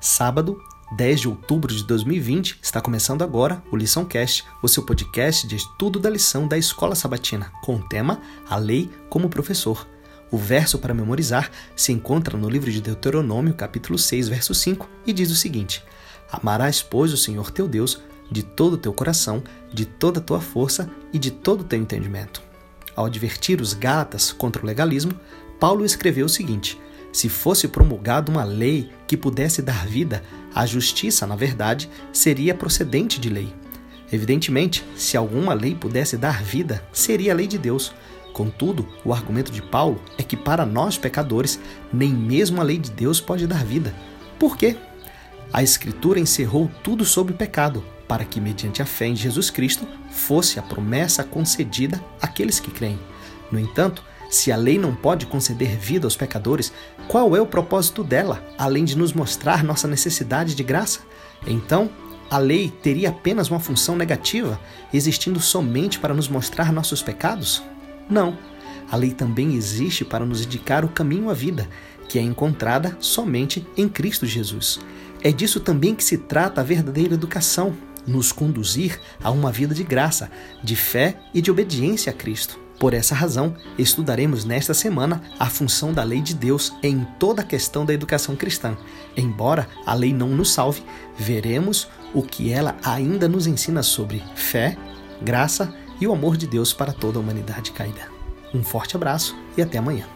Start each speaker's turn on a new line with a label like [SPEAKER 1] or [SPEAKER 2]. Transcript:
[SPEAKER 1] Sábado, 10 de outubro de 2020, está começando agora o Lição Cast, o seu podcast de estudo da lição da Escola Sabatina, com o tema A Lei como Professor. O verso para memorizar se encontra no livro de Deuteronômio, capítulo 6, verso 5, e diz o seguinte: Amarás, pois, o Senhor teu Deus de todo o teu coração, de toda a tua força e de todo o teu entendimento. Ao advertir os Gálatas contra o legalismo, Paulo escreveu o seguinte: se fosse promulgada uma lei que pudesse dar vida, a justiça, na verdade, seria procedente de lei. Evidentemente, se alguma lei pudesse dar vida, seria a lei de Deus. Contudo, o argumento de Paulo é que para nós pecadores, nem mesmo a lei de Deus pode dar vida. Por quê? A Escritura encerrou tudo sobre o pecado, para que, mediante a fé em Jesus Cristo, fosse a promessa concedida àqueles que creem. No entanto, se a lei não pode conceder vida aos pecadores, qual é o propósito dela, além de nos mostrar nossa necessidade de graça? Então, a lei teria apenas uma função negativa, existindo somente para nos mostrar nossos pecados? Não. A lei também existe para nos indicar o caminho à vida, que é encontrada somente em Cristo Jesus. É disso também que se trata a verdadeira educação, nos conduzir a uma vida de graça, de fé e de obediência a Cristo. Por essa razão, estudaremos nesta semana a função da lei de Deus em toda a questão da educação cristã. Embora a lei não nos salve, veremos o que ela ainda nos ensina sobre fé, graça e o amor de Deus para toda a humanidade caída. Um forte abraço e até amanhã.